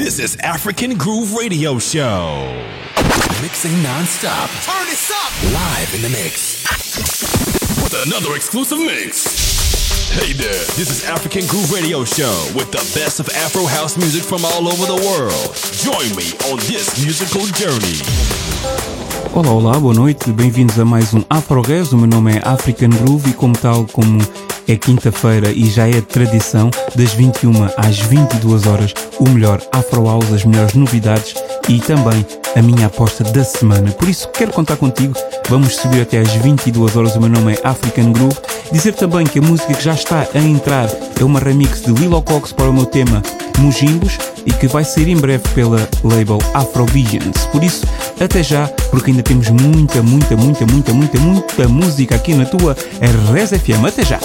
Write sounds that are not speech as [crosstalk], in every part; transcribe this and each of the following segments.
This is African Groove Radio Show. Mixing non-stop. Turn this up. Live in the mix. With another exclusive mix. Hey there, this is African Groove Radio Show with the best of Afro house music from all over the world. Join me on this musical journey. Olá, olá, boa noite, bem-vindos a mais um Afro Res. O meu nome é African Groove e, como tal, como é quinta-feira e já é tradição, das 21 às 22 horas, o melhor Afro House, as melhores novidades e também a minha aposta da semana. Por isso, quero contar contigo. Vamos subir até às 22 horas. O meu nome é African Groove. Dizer também que a música que já está a entrar é uma remix de Lilo Cox para o meu tema Mujimbos e que vai sair em breve pela label Afrovisions. Por isso, até já, porque ainda temos muita, muita, muita, muita, muita, muita música aqui na tua Res FM. Até já!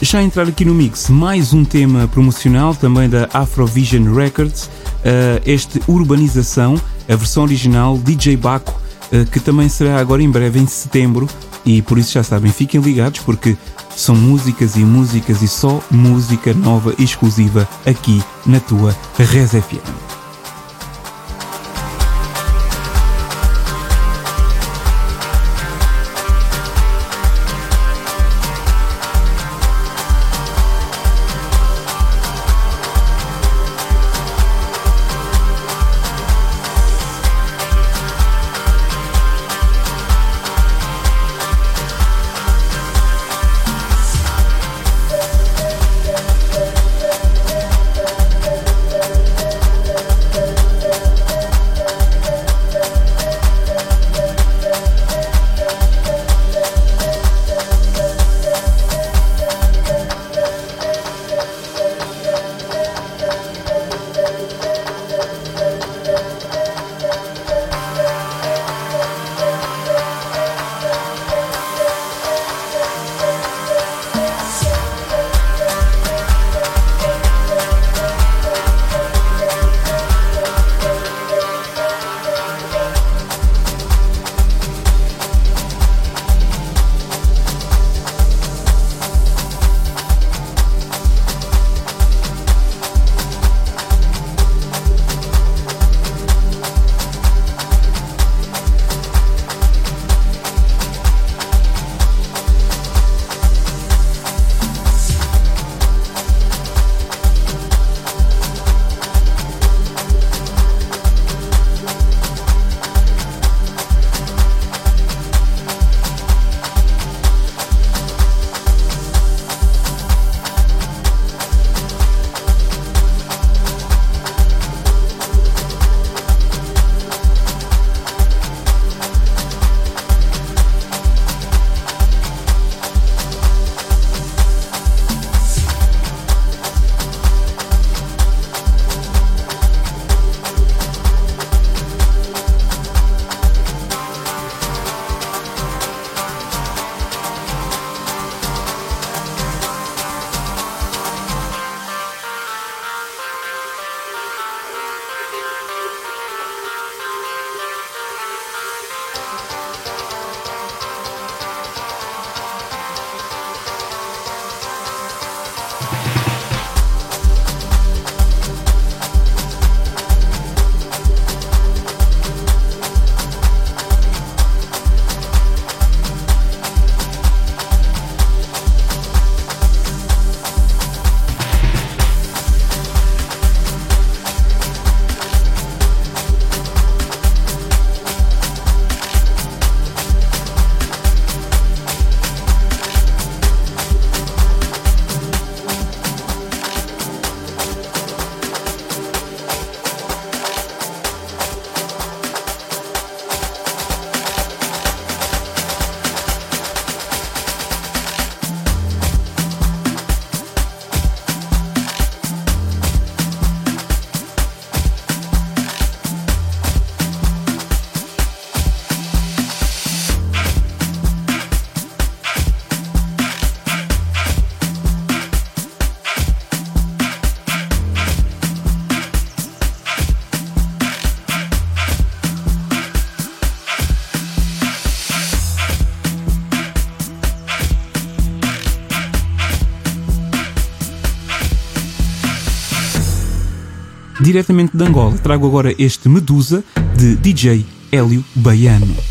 Já entrar aqui no mix, mais um tema promocional também da Afrovision Records, uh, este Urbanização, a versão original DJ Baco, uh, que também será agora em breve em setembro e por isso já sabem, fiquem ligados porque são músicas e músicas e só música nova exclusiva aqui na tua Res FM. Diretamente de Angola, trago agora este Medusa de DJ Hélio Baiano.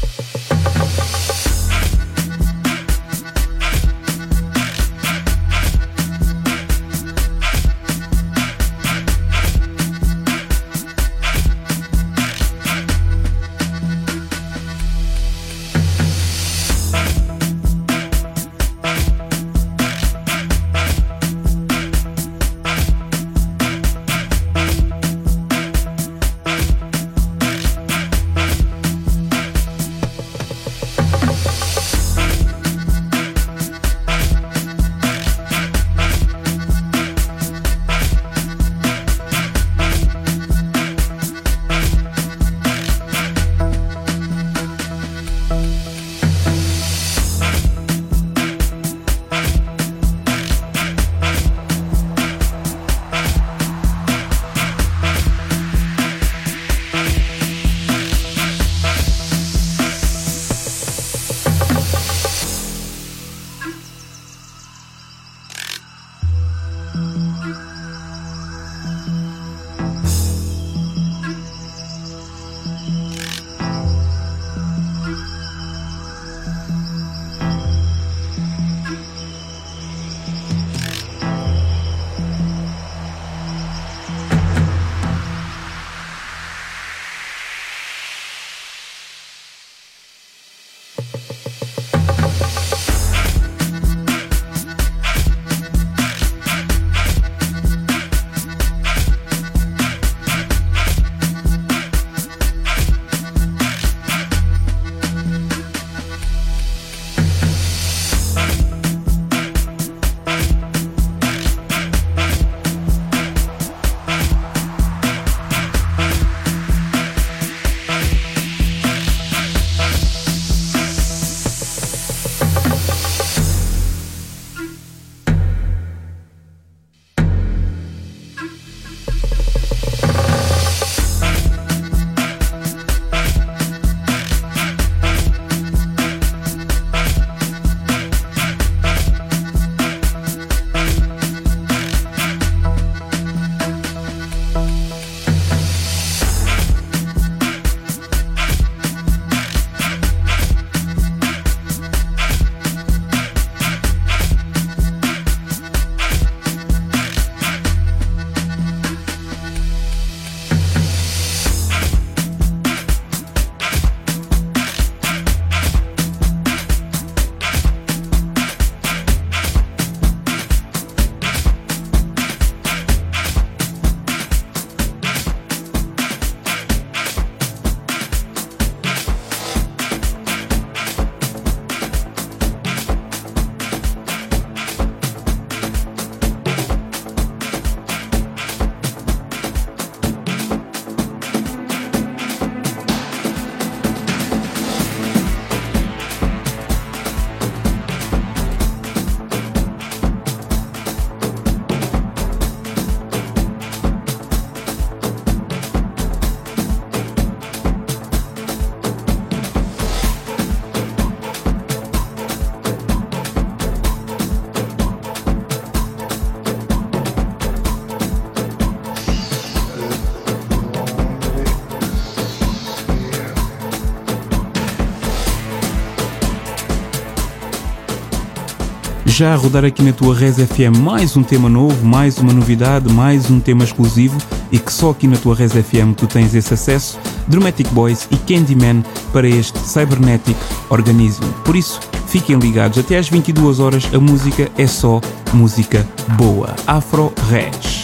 Já a rodar aqui na tua Res FM mais um tema novo, mais uma novidade, mais um tema exclusivo e que só aqui na tua Res FM tu tens esse acesso, Dramatic Boys e Candyman para este Cybernetic Organism. Por isso, fiquem ligados, até às 22 horas a música é só música boa. Afro Res.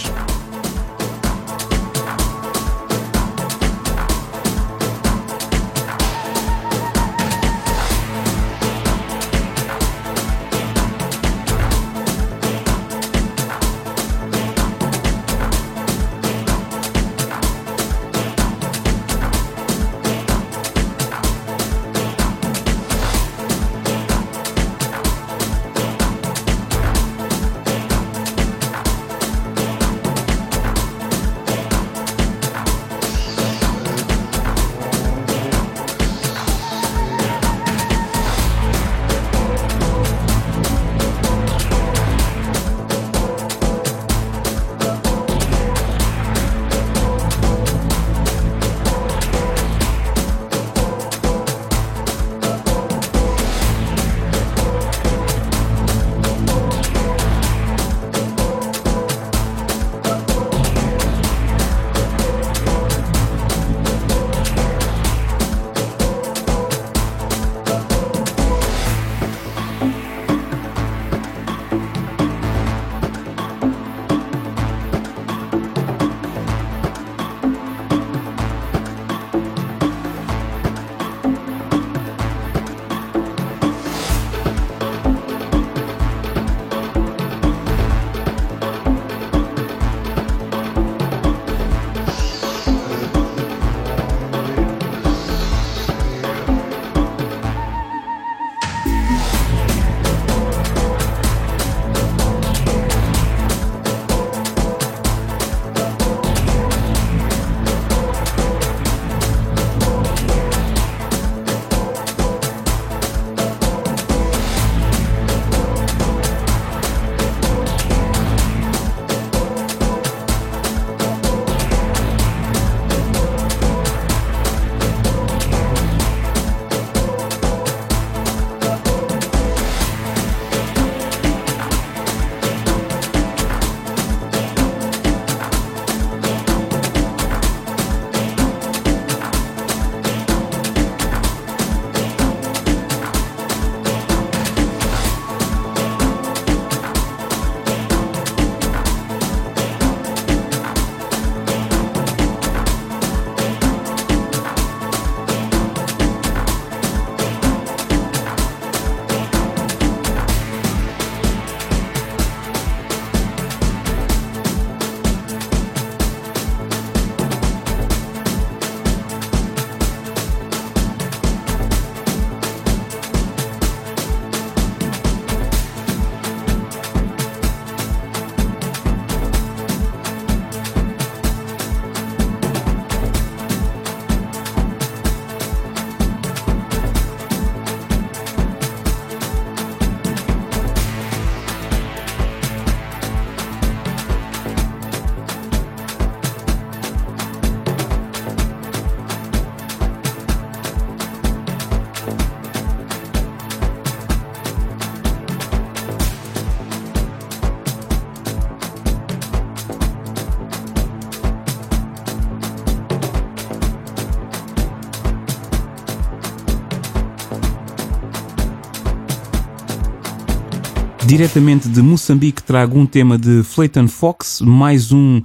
Diretamente de Moçambique trago um tema de Flayton Fox, mais um, uh,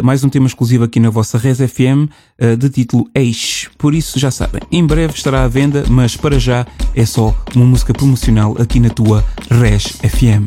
mais um tema exclusivo aqui na vossa Res FM, uh, eh, de título Eix. Por isso já sabem, em breve estará à venda, mas para já é só uma música promocional aqui na tua Res FM.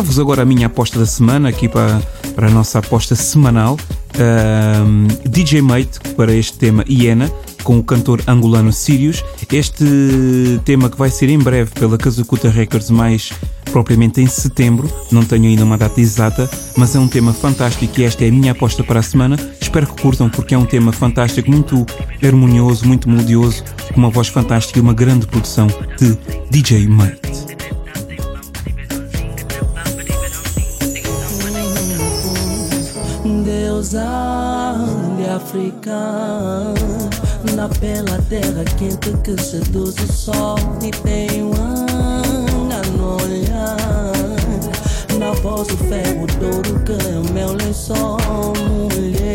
Trago-vos agora a minha aposta da semana, aqui para, para a nossa aposta semanal. Um, DJ Mate para este tema Iena, com o cantor angolano Sirius. Este tema que vai ser em breve pela Kazukuta Records, mais propriamente em setembro, não tenho ainda uma data exata, mas é um tema fantástico e esta é a minha aposta para a semana. Espero que curtam porque é um tema fantástico, muito harmonioso, muito melodioso, com uma voz fantástica e uma grande produção de DJ Mate. Deusa de África Na bela terra quente que seduz o sol E tem um anga no Na voz o ferro douro que é o meu lençol Mulher.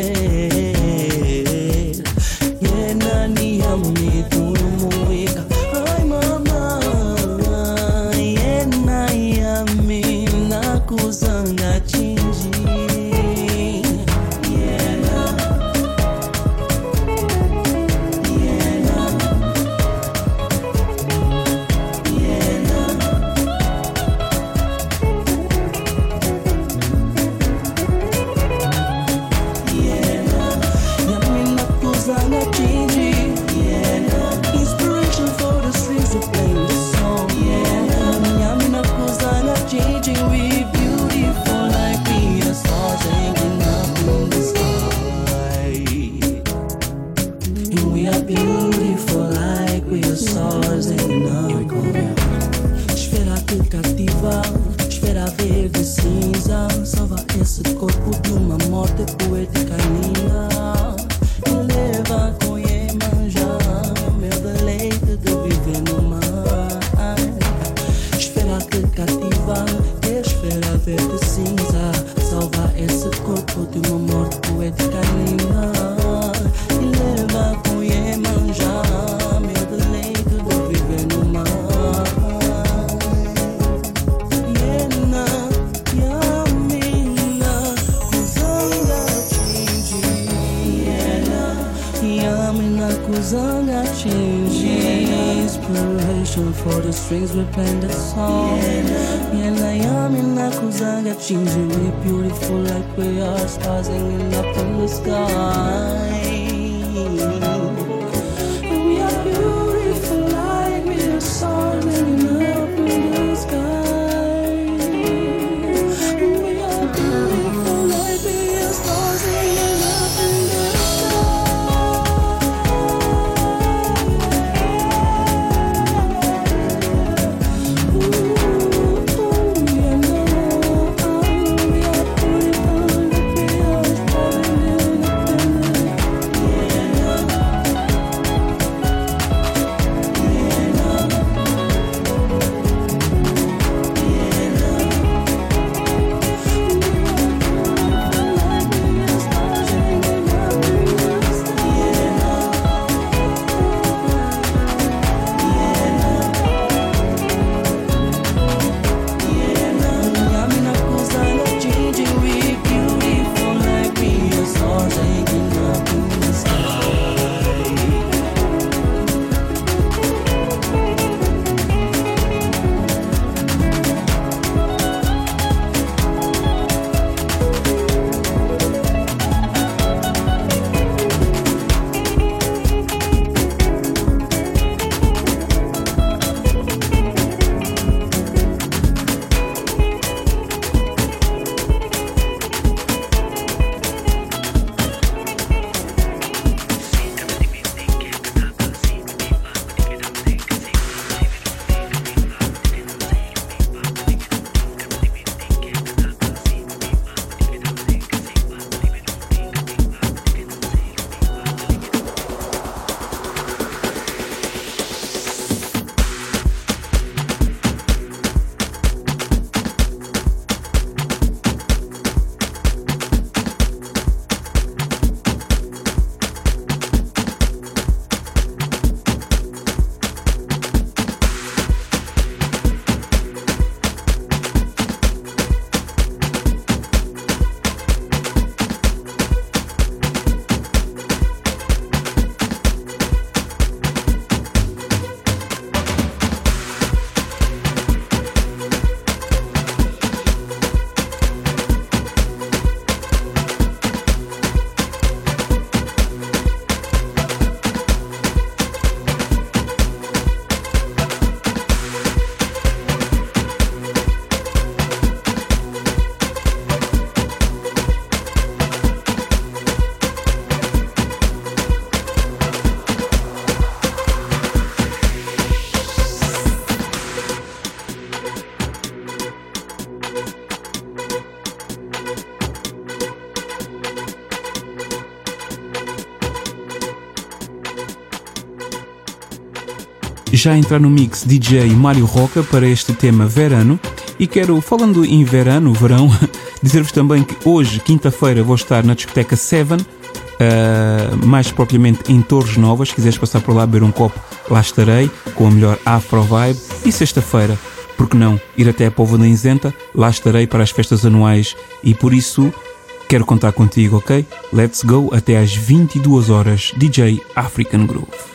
Yena ni amni turu was gone. Já entrar no mix DJ Mário Roca para este tema verano. E quero, falando em verano, verão, [laughs] dizer-vos também que hoje, quinta-feira, vou estar na discoteca Seven, uh, mais propriamente em Torres Novas. Se quiseres passar por lá beber um copo, lá estarei, com a melhor Afro Vibe. E sexta-feira, por que não ir até a Povo da Inzenta? Lá estarei para as festas anuais e por isso quero contar contigo, ok? Let's go até às 22 horas, DJ African Groove.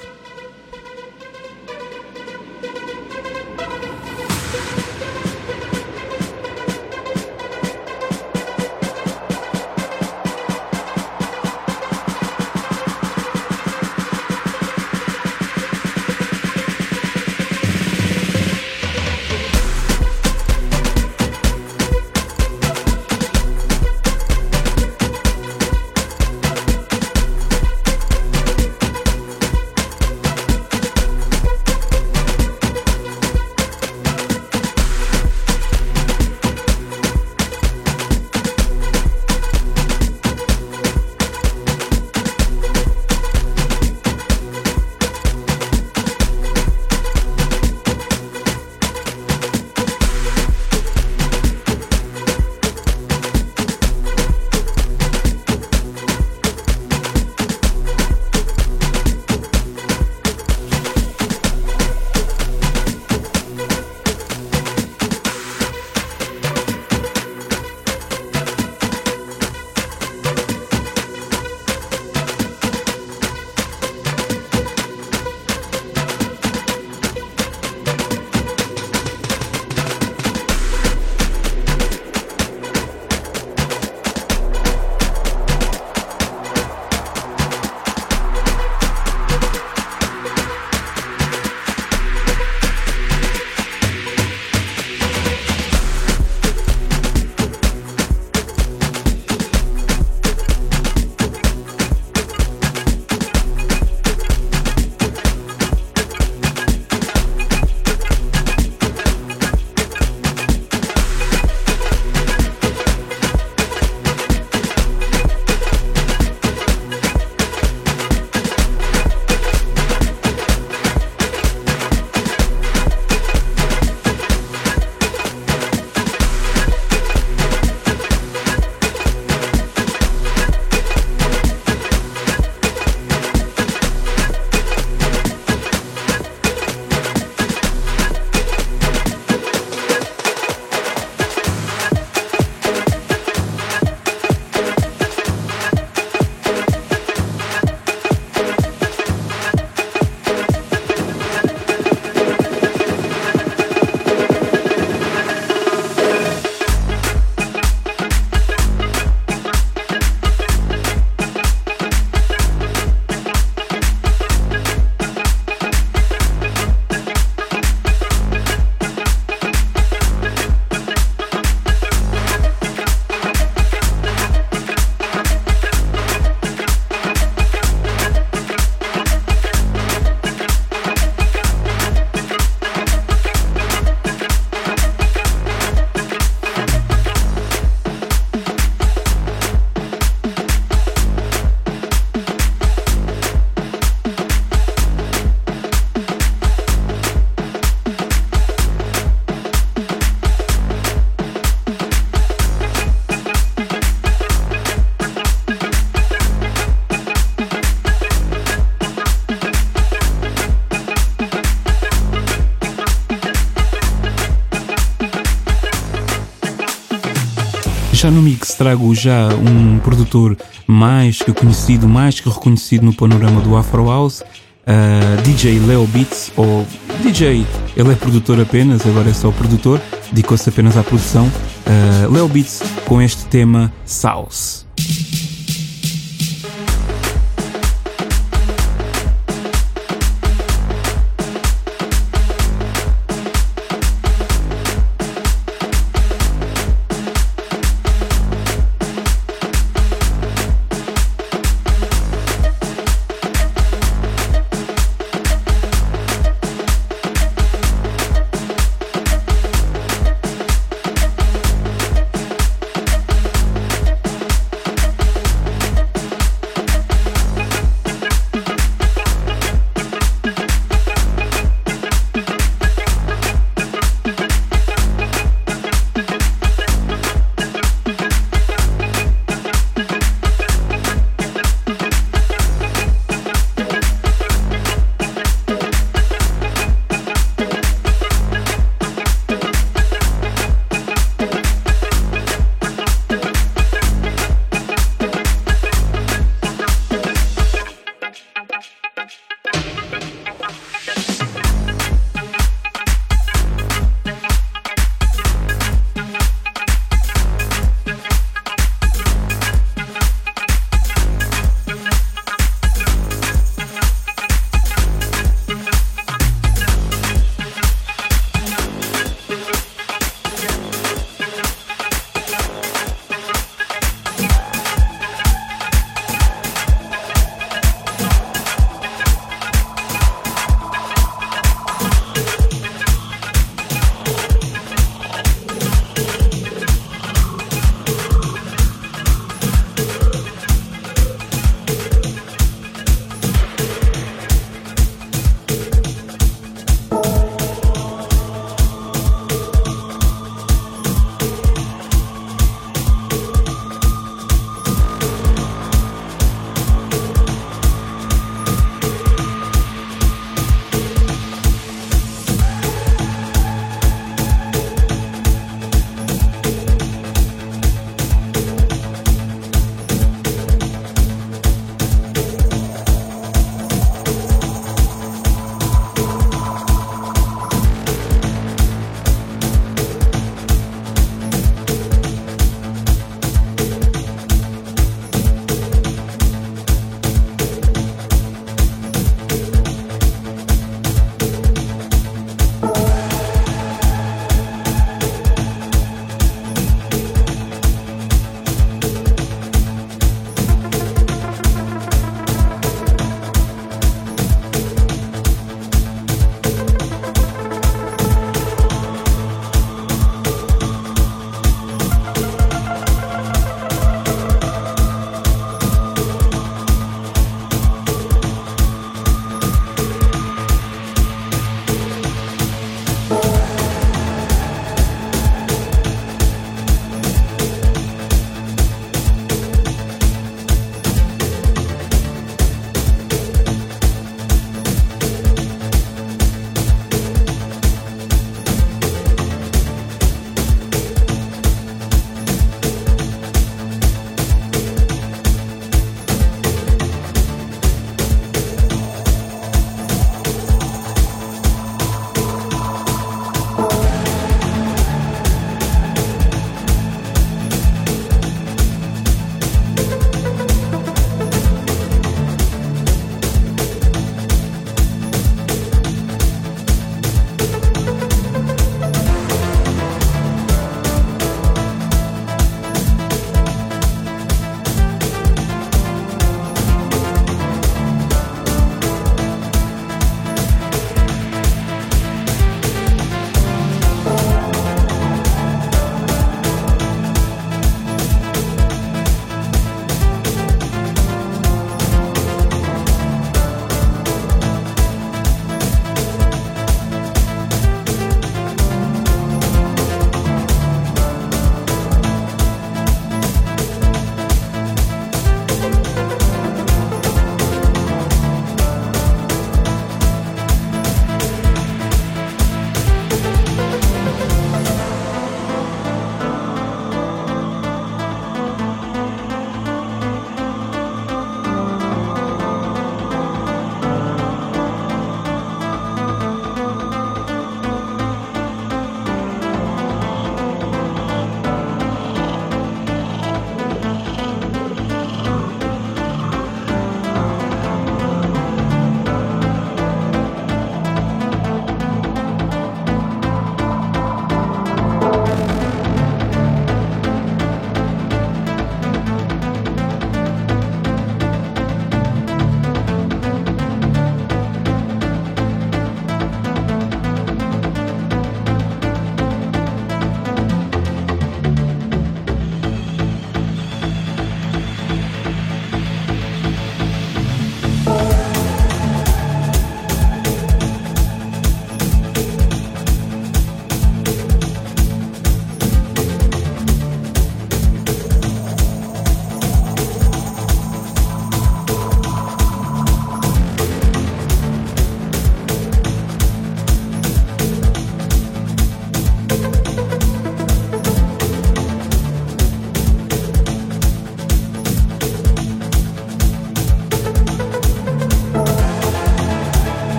Trago já um produtor mais que conhecido, mais que reconhecido no panorama do Afro House, uh, DJ Leo Beats, ou DJ, ele é produtor apenas, agora é só produtor, dedicou-se apenas à produção. Uh, Leo Beats com este tema South.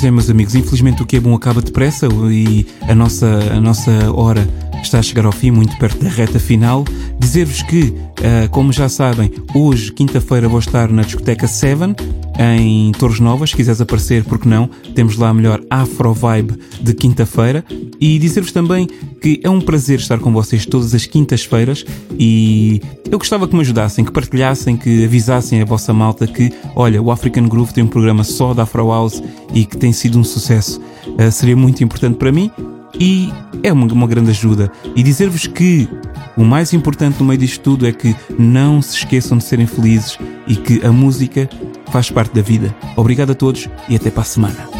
Pois é, meus amigos, infelizmente o que é bom acaba depressa e a nossa, a nossa hora está a chegar ao fim, muito perto da reta final. Dizer-vos que, uh, como já sabem, hoje, quinta-feira, vou estar na discoteca Seven, em Torres Novas, se quiseres aparecer, porque não, temos lá a melhor Afro Vibe de quinta-feira. E dizer-vos também que é um prazer estar com vocês todas as quintas-feiras e eu gostava que me ajudassem, que partilhassem, que avisassem a vossa malta que, olha, o African Groove tem um programa só da Afro House e que tem sido um sucesso. Uh, seria muito importante para mim e é uma, uma grande ajuda. E dizer-vos que o mais importante no meio disto tudo é que não se esqueçam de serem felizes e que a música faz parte da vida. Obrigado a todos e até para a semana.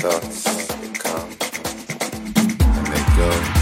Thoughts, they come and they go.